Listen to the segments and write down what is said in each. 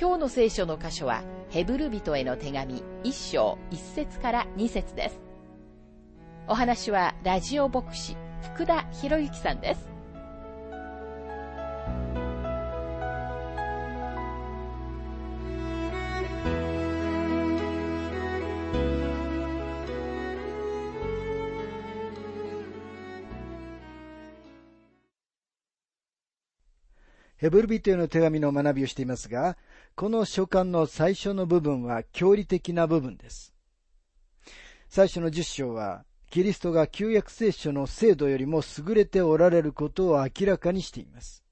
今日の聖書の箇所は、ヘブル人への手紙1章1節から2節です。お話は、ラジオ牧師、福田博之さんです。ヘブル人への手紙の学びをしていますが、この書簡の最初の部分は教理的な部分です。最初の十章は、キリストが旧約聖書の制度よりも優れておられることを明らかにしています。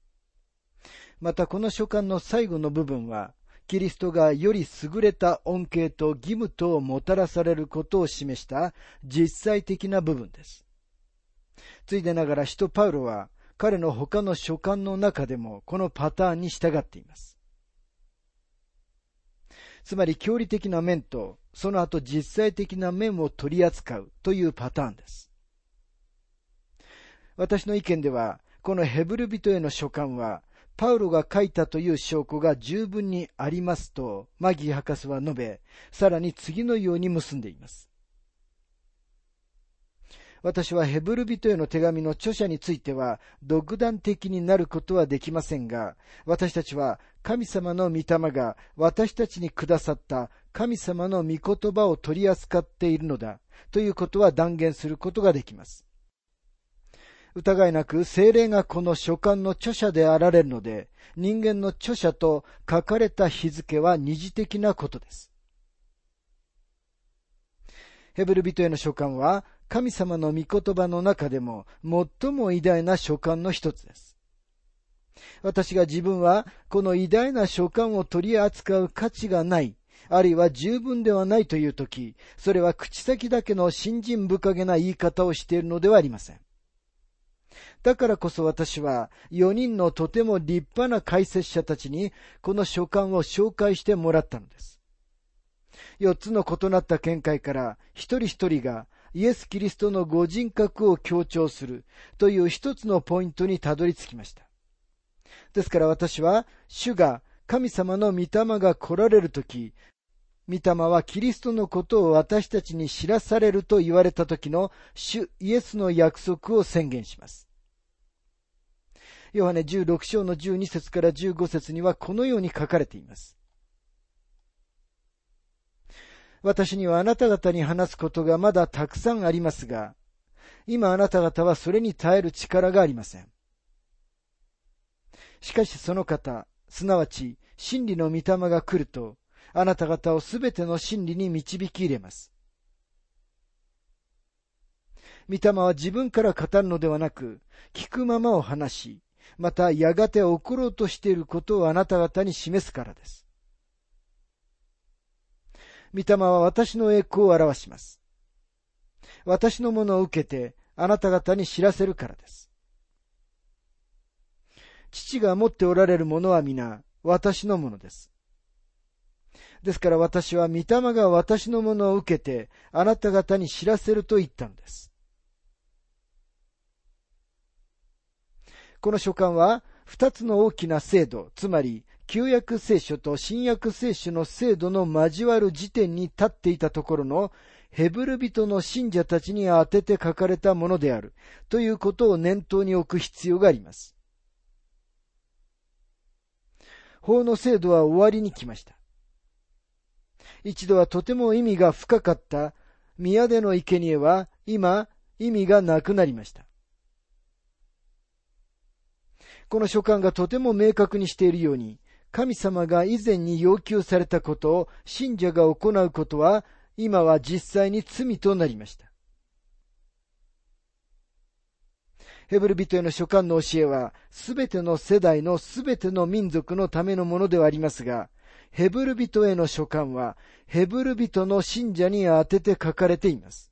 またこの書簡の最後の部分は、キリストがより優れた恩恵と義務とをもたらされることを示した実際的な部分です。ついでながら使徒パウロは、彼の他の書簡の中でもこのパターンに従っています。つまり、教理的な面と、その後実際的な面を取り扱うというパターンです。私の意見では、このヘブル人への書簡は、パウロが書いたという証拠が十分にありますと、マギー博士は述べ、さらに次のように結んでいます。私はヘブル人への手紙の著者については独断的になることはできませんが、私たちは神様の御霊が私たちにくださった神様の御言葉を取り扱っているのだということは断言することができます。疑いなく精霊がこの書簡の著者であられるので、人間の著者と書かれた日付は二次的なことです。ヘブル人への書簡は神様の御言葉の中でも最も偉大な書簡の一つです。私が自分はこの偉大な書簡を取り扱う価値がない、あるいは十分ではないというとき、それは口先だけの信心深げな言い方をしているのではありません。だからこそ私は4人のとても立派な解説者たちにこの書簡を紹介してもらったのです。4つの異なった見解から一人一人がイエス・キリストのご人格を強調するという一つのポイントにたどり着きました。ですから私は、主が神様の御霊が来られるとき、御霊はキリストのことを私たちに知らされると言われた時の主イエスの約束を宣言します。ヨハネ16章の12節から15節にはこのように書かれています。私にはあなた方に話すことがまだたくさんありますが、今あなた方はそれに耐える力がありません。しかしその方、すなわち真理の御霊が来ると、あなた方をすべての真理に導き入れます。御霊は自分から語るのではなく、聞くままを話し、またやがて起ころうとしていることをあなた方に示すからです。御霊は私の栄光を表します。私のものを受けてあなた方に知らせるからです。父が持っておられるものは皆私のものです。ですから私は御霊が私のものを受けてあなた方に知らせると言ったのです。この書簡は二つの大きな制度、つまり旧約聖書と新約聖書の制度の交わる時点に立っていたところのヘブル人の信者たちに当てて書かれたものであるということを念頭に置く必要があります。法の制度は終わりに来ました。一度はとても意味が深かった宮での生贄は今意味がなくなりました。この書簡がとても明確にしているように、神様が以前に要求されたことを信者が行うことは、今は実際に罪となりました。ヘブル人への書簡の教えは、すべての世代のすべての民族のためのものではありますが、ヘブル人への書簡は、ヘブル人の信者に宛てて書かれています。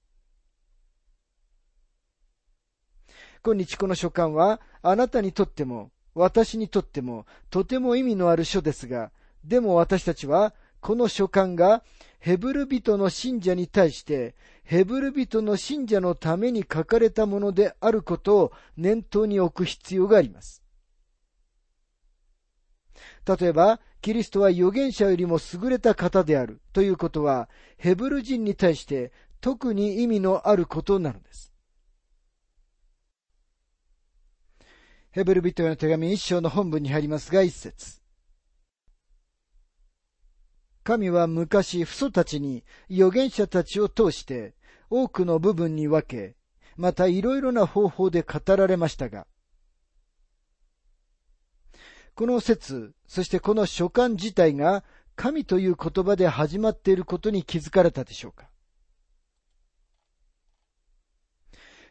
今日この書簡は、あなたにとっても、私にとっても、とても意味のある書ですが、でも私たちは、この書簡が、ヘブル人の信者に対して、ヘブル人の信者のために書かれたものであることを念頭に置く必要があります。例えば、キリストは預言者よりも優れた方であるということは、ヘブル人に対して特に意味のあることなのです。ヘブル人への手紙一章の本文に入りますが、一節。神は昔、父祖たちに預言者たちを通して多くの部分に分け、またいろいろな方法で語られましたが、この説、そしてこの書簡自体が神という言葉で始まっていることに気づかれたでしょうか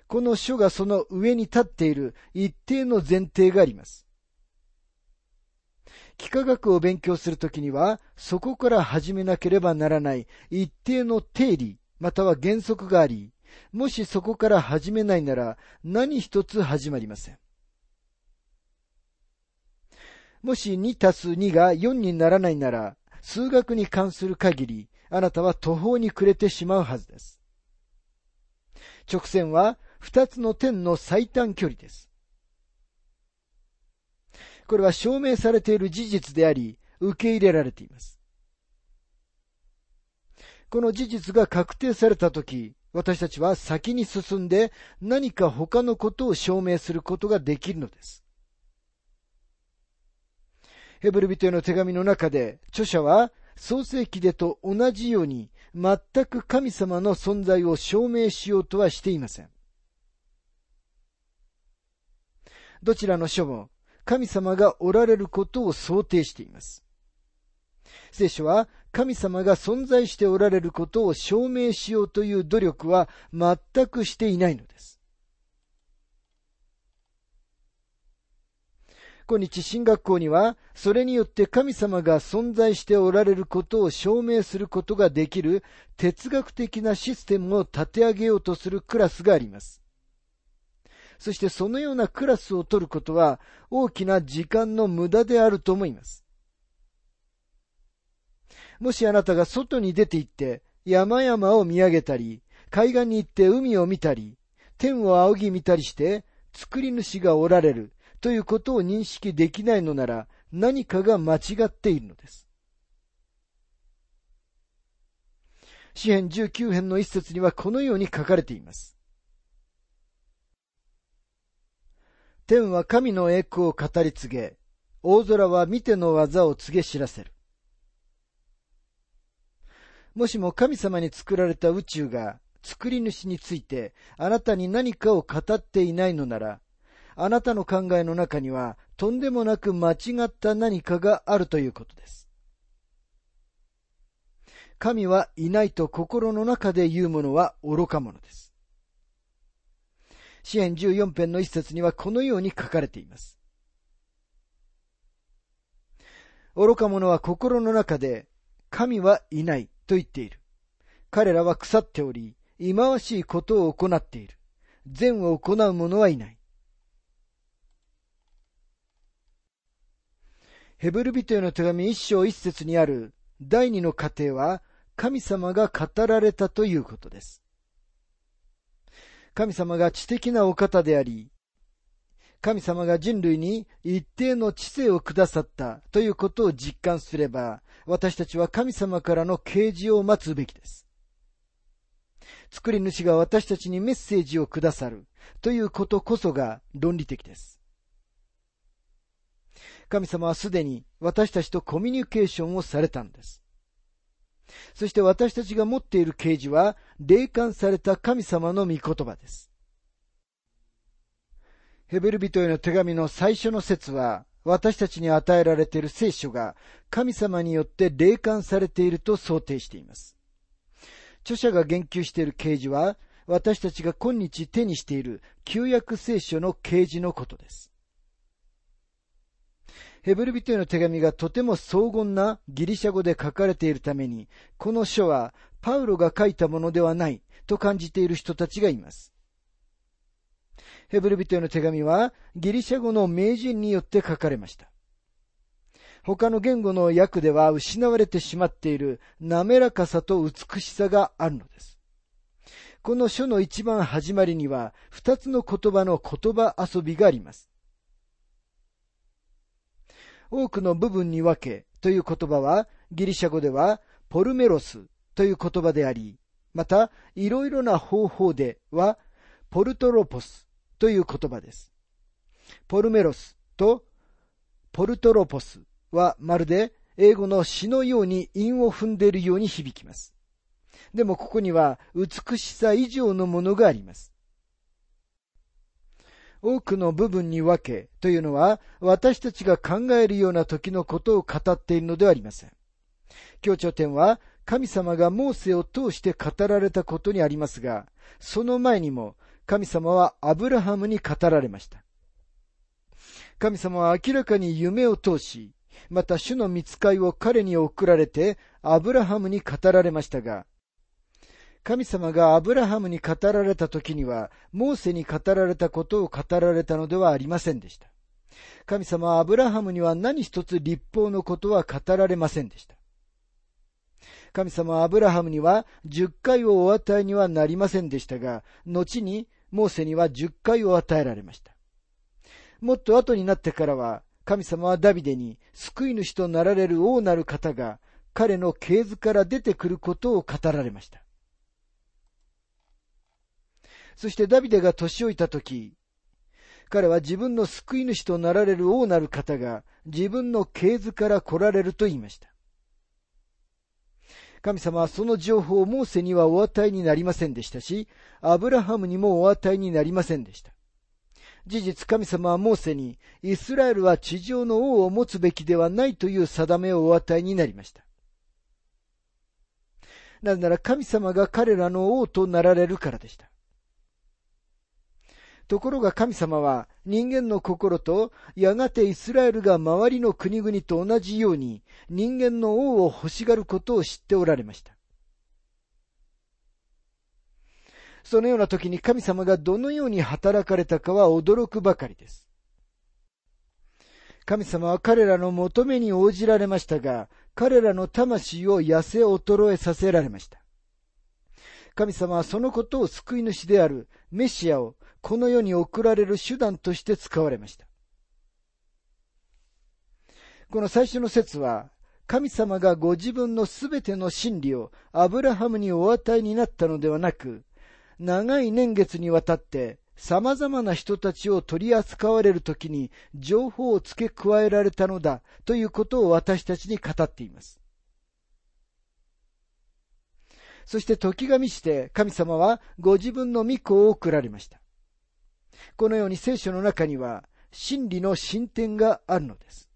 この書がその上に立っている一定の前提があります。幾何学を勉強するときには、そこから始めなければならない一定の定理、または原則があり、もしそこから始めないなら何一つ始まりません。もし2たす2が4にならないなら、数学に関する限り、あなたは途方に暮れてしまうはずです。直線は二つの点の最短距離です。これは証明されている事実であり、受け入れられています。この事実が確定されたとき、私たちは先に進んで何か他のことを証明することができるのです。ヘブル人への手紙の中で、著者は創世記でと同じように全く神様の存在を証明しようとはしていません。どちらの書も神様がおられることを想定しています。聖書は神様が存在しておられることを証明しようという努力は全くしていないのです。今日進学校には、それによって神様が存在しておられることを証明することができる哲学的なシステムを立て上げようとするクラスがあります。そしてそのようなクラスを取ることは大きな時間の無駄であると思います。もしあなたが外に出て行って山々を見上げたり、海岸に行って海を見たり、天を仰ぎ見たりして、作り主がおられるということを認識できないのなら何かが間違っているのです。詩編19編の一節にはこのように書かれています。天は神の栄光を語り継げ、大空は見ての技を告げ知らせる。もしも神様に作られた宇宙が作り主についてあなたに何かを語っていないのなら、あなたの考えの中にはとんでもなく間違った何かがあるということです。神はいないと心の中で言うものは愚か者です。支援14編の一節にはこのように書かれています。愚か者は心の中で、神はいないと言っている。彼らは腐っており、忌まわしいことを行っている。善を行う者はいない。ヘブル人への手紙一章一節にある第二の過程は神様が語られたということです。神様が知的なお方であり、神様が人類に一定の知性をくださったということを実感すれば、私たちは神様からの啓示を待つべきです。作り主が私たちにメッセージをくださるということこそが論理的です。神様はすでに私たちとコミュニケーションをされたんです。そして私たちが持っている啓示は、霊感された神様の御言葉です。ヘベル人への手紙の最初の説は、私たちに与えられている聖書が神様によって霊感されていると想定しています。著者が言及している啓示は、私たちが今日手にしている旧約聖書の啓示のことです。ヘブル人への手紙がとても荘厳なギリシャ語で書かれているために、この書はパウロが書いたものではないと感じている人たちがいます。ヘブル人への手紙はギリシャ語の名人によって書かれました。他の言語の訳では失われてしまっている滑らかさと美しさがあるのです。この書の一番始まりには二つの言葉の言葉遊びがあります。多くの部分に分けという言葉はギリシャ語ではポルメロスという言葉であり、またいろいろな方法ではポルトロポスという言葉です。ポルメロスとポルトロポスはまるで英語の詩のように韻を踏んでいるように響きます。でもここには美しさ以上のものがあります。多くの部分に分けというのは私たちが考えるような時のことを語っているのではありません。強調点は神様がモーセを通して語られたことにありますが、その前にも神様はアブラハムに語られました。神様は明らかに夢を通し、また主の見つかいを彼に送られてアブラハムに語られましたが、神様がアブラハムに語られた時には、モーセに語られたことを語られたのではありませんでした。神様はアブラハムには何一つ立法のことは語られませんでした。神様はアブラハムには10回をお与えにはなりませんでしたが、後にモーセには10回を与えられました。もっと後になってからは、神様はダビデに救い主となられる王なる方が彼の系図から出てくることを語られました。そしてダビデが年老いた時、彼は自分の救い主となられる王なる方が自分の系図から来られると言いました。神様はその情報をモーセにはお与えになりませんでしたし、アブラハムにもお与えになりませんでした。事実神様はモーセに、イスラエルは地上の王を持つべきではないという定めをお与えになりました。なぜなら神様が彼らの王となられるからでした。ところが神様は人間の心とやがてイスラエルが周りの国々と同じように人間の王を欲しがることを知っておられました。そのような時に神様がどのように働かれたかは驚くばかりです。神様は彼らの求めに応じられましたが、彼らの魂を痩せ衰えさせられました。神様はそのことを救い主であるメシアをこの世に送られる手段として使われました。この最初の説は、神様がご自分のすべての真理をアブラハムにお与えになったのではなく、長い年月にわたって様々な人たちを取り扱われるときに情報を付け加えられたのだということを私たちに語っています。そして時が満ちて神様はご自分の御子を送られました。このように聖書の中には真理の進展があるのです。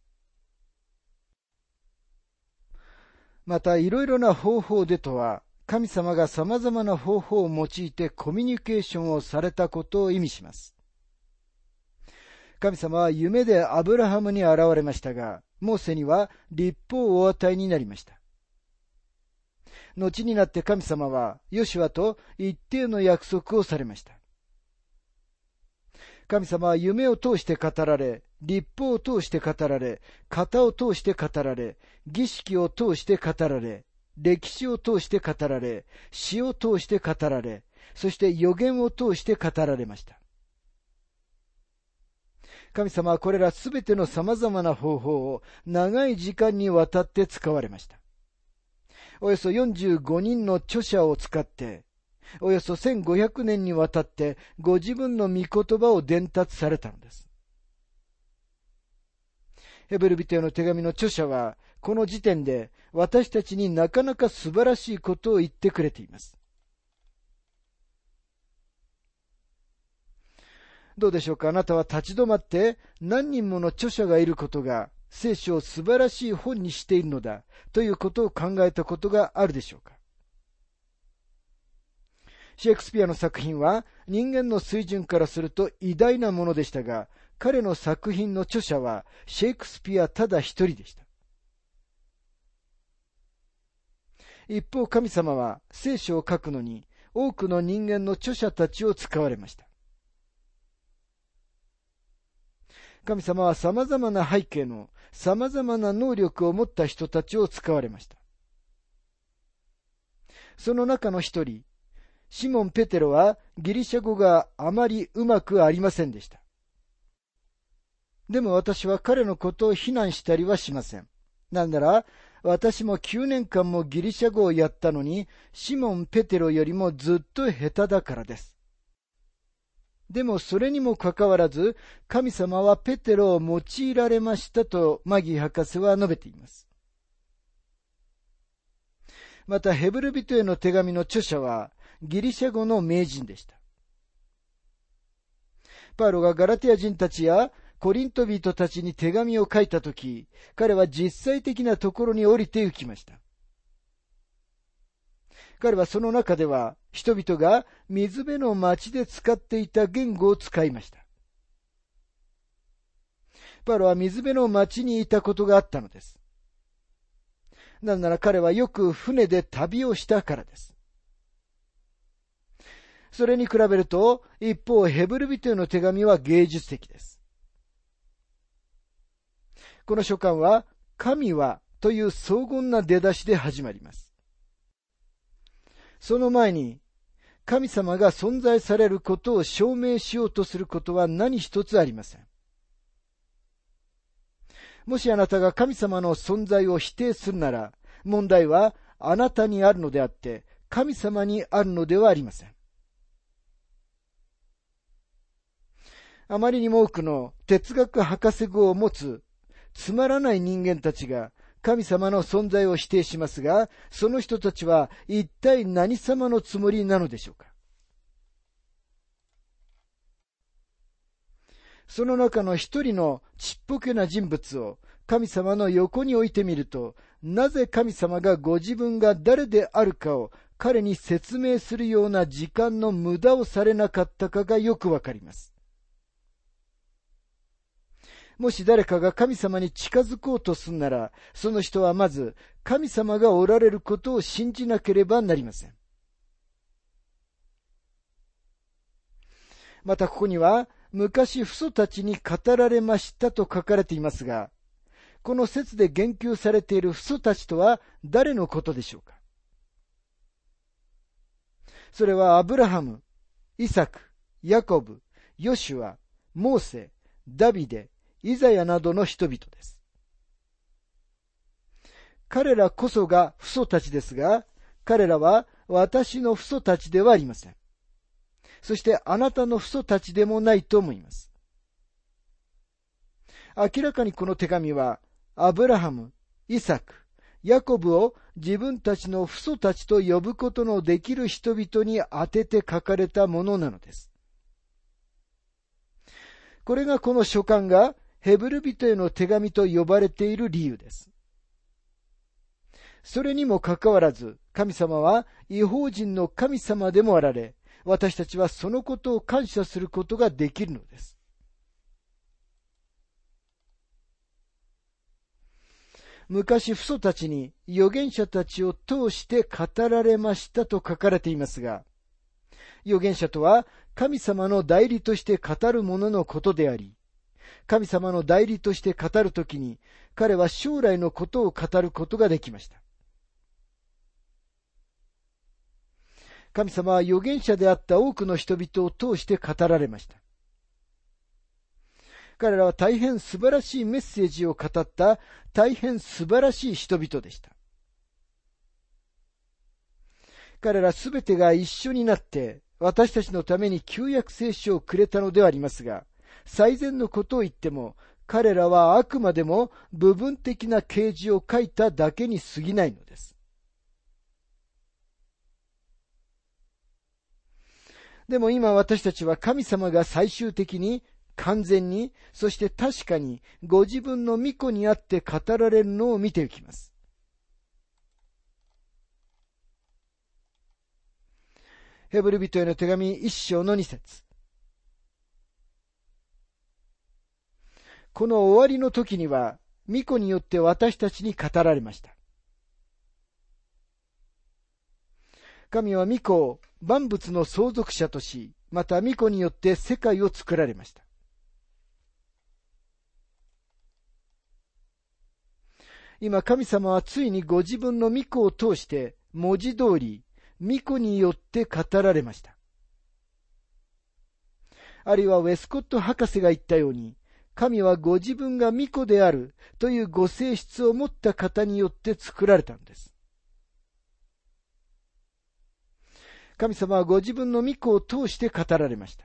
また、いろいろな方法でとは、神様が様々な方法を用いてコミュニケーションをされたことを意味します。神様は夢でアブラハムに現れましたが、モーセには立法をお与えになりました。後になって神様はヨシュアと一定の約束をされました。神様は夢を通して語られ、立法を通して語られ、型を通して語られ、儀式を通して語られ、歴史を通して語られ、詩を通して語られ、そして予言を通して語られました。神様はこれらすべての様々な方法を長い時間にわたって使われました。およそ45人の著者を使って、およそ1500年にわたってご自分の御言葉を伝達されたのです。ヘブルビテへの手紙の著者は、この時点で私たちになかなか素晴らしいことを言ってくれています。どうでしょうか？あなたは立ち止まって何人もの著者がいることが聖書を素晴らしい本にしているのだということを考えたことがあるでしょうか？シェイクスピアの作品は人間の水準からすると偉大なものでしたが、彼の作品の著者はシェイクスピアただ一人でした。一方神様は聖書を書くのに多くの人間の著者たちを使われました。神様は様々な背景の様々な能力を持った人たちを使われました。その中の一人、シモン・ペテロはギリシャ語があまりうまくありませんでした。でも私は彼のことを非難したりはしません。なんなら、私も9年間もギリシャ語をやったのに、シモン・ペテロよりもずっと下手だからです。でもそれにもかかわらず、神様はペテロを用いられましたとマギー博士は述べています。またヘブル人への手紙の著者はギリシャ語の名人でした。パウロがガラティア人たちやコリント人たちに手紙を書いたとき、彼は実際的なところに降りて行きました。彼はその中では人々が水辺の町で使っていた言語を使いました。パロは水辺の町にいたことがあったのです。なぜなら彼はよく船で旅をしたからです。それに比べると、一方、ヘブル人への手紙は芸術的です。この書簡は、神はという荘厳な出だしで始まります。その前に、神様が存在されることを証明しようとすることは何一つありません。もしあなたが神様の存在を否定するなら、問題はあなたにあるのであって、神様にあるのではありません。あまりにも多くの哲学博士号を持つつまらない人間たちが神様の存在を否定しますが、その人たちは一体何様のつもりなのでしょうかその中の一人のちっぽけな人物を神様の横に置いてみると、なぜ神様がご自分が誰であるかを彼に説明するような時間の無駄をされなかったかがよくわかります。もし誰かが神様に近づこうとするなら、その人はまず神様がおられることを信じなければなりません。またここには、昔父祖たちに語られましたと書かれていますが、この説で言及されている父祖たちとは誰のことでしょうかそれはアブラハム、イサク、ヤコブ、ヨシュア、モーセ、ダビデ、イザヤなどの人々です。彼らこそが父祖たちですが、彼らは私の父祖たちではありません。そしてあなたの父祖たちでもないと思います。明らかにこの手紙は、アブラハム、イサク、ヤコブを自分たちの父祖たちと呼ぶことのできる人々に当てて書かれたものなのです。これがこの書簡がヘブル人への手紙と呼ばれている理由です。それにもかかわらず、神様は違法人の神様でもあられ、私たちはそのことを感謝することができるのです。昔父祖たちに預言者たちを通して語られましたと書かれていますが、預言者とは神様の代理として語る者のことであり、神様の代理として語るときに、彼は将来のことを語ることができました。神様は預言者であった多くの人々を通して語られました。彼らは大変素晴らしいメッセージを語った大変素晴らしい人々でした。彼らすべてが一緒になって私たちのために旧約聖書をくれたのではありますが、最善のことを言っても、彼らはあくまでも部分的な啓示を書いただけに過ぎないのです。でも今私たちは神様が最終的に完全に、そして確かにご自分の御子にあって語られるのを見ていきます。ヘブル人への手紙一章の二節この終わりの時には、巫女によって私たちに語られました。神は巫女を万物の相続者とし、また巫女によって世界を作られました。今神様はついにご自分の御子を通して文字通り御子によって語られました。あるいはウェスコット博士が言ったように、神はご自分が御子であるというご性質を持った方によって作られたのです。神様はご自分の御子を通して語られました。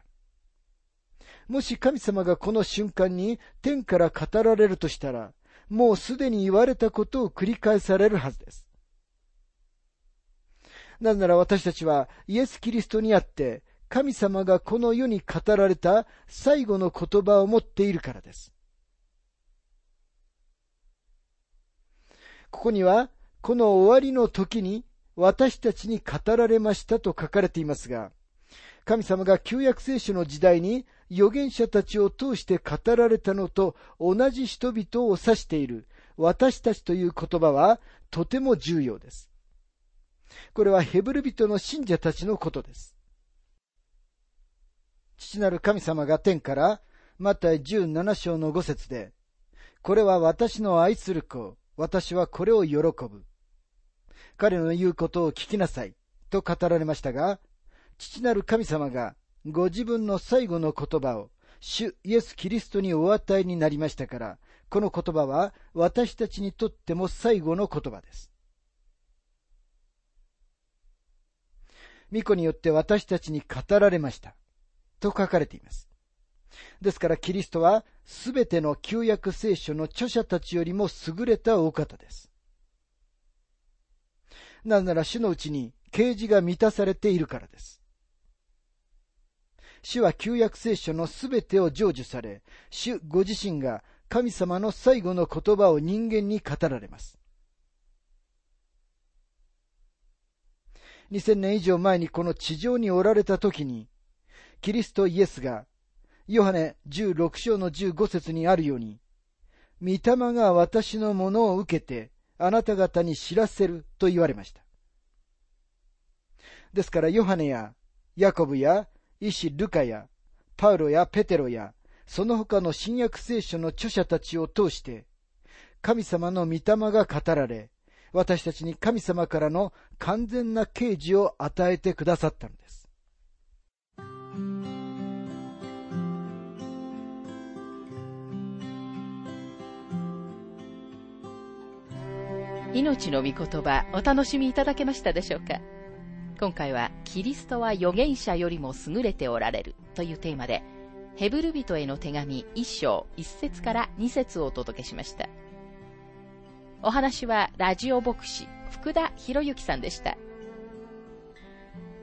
もし神様がこの瞬間に天から語られるとしたら、もうすでに言われたことを繰り返されるはずです。なぜなら私たちはイエス・キリストにあって神様がこの世に語られた最後の言葉を持っているからです。ここには、この終わりの時に私たちに語られましたと書かれていますが、神様が旧約聖書の時代に預言者たちを通して語られたのと同じ人々を指している私たちという言葉はとても重要です。これはヘブル人の信者たちのことです。父なる神様が天から、マタイ17章の5節で、これは私の愛する子、私はこれを喜ぶ。彼の言うことを聞きなさい、と語られましたが、父なる神様がご自分の最後の言葉を主イエス・キリストにお与えになりましたから、この言葉は私たちにとっても最後の言葉です。巫女によって私たちに語られました。と書かれています。ですからキリストはすべての旧約聖書の著者たちよりも優れたお方です。なぜなら主のうちに啓示が満たされているからです。主は旧約聖書のすべてを成就され、主ご自身が神様の最後の言葉を人間に語られます。2000年以上前にこの地上におられた時に、キリストイエスが、ヨハネ16章の15節にあるように、御霊が私のものを受けて、あなた方に知らせると言われました。ですからヨハネやヤコブや医師ルカやパウロやペテロやその他の新約聖書の著者たちを通して神様の御霊が語られ私たちに神様からの完全な啓示を与えてくださったのです。命の御言葉お楽しみいただけましたでしょうか？今回はキリストは預言者よりも優れておられるというテーマで、ヘブル人への手紙1章1節から2節をお届けしました。お話はラジオ牧師福田博之さんでした。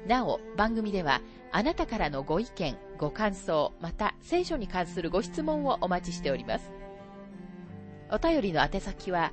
なお、番組ではあなたからのご意見、ご感想、また聖書に関するご質問をお待ちしております。お便りの宛先は、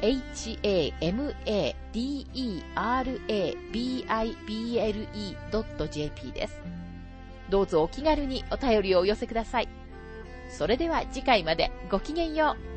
hamadera.bible.jp です。どうぞお気軽にお便りをお寄せください。それでは次回までごきげんよう。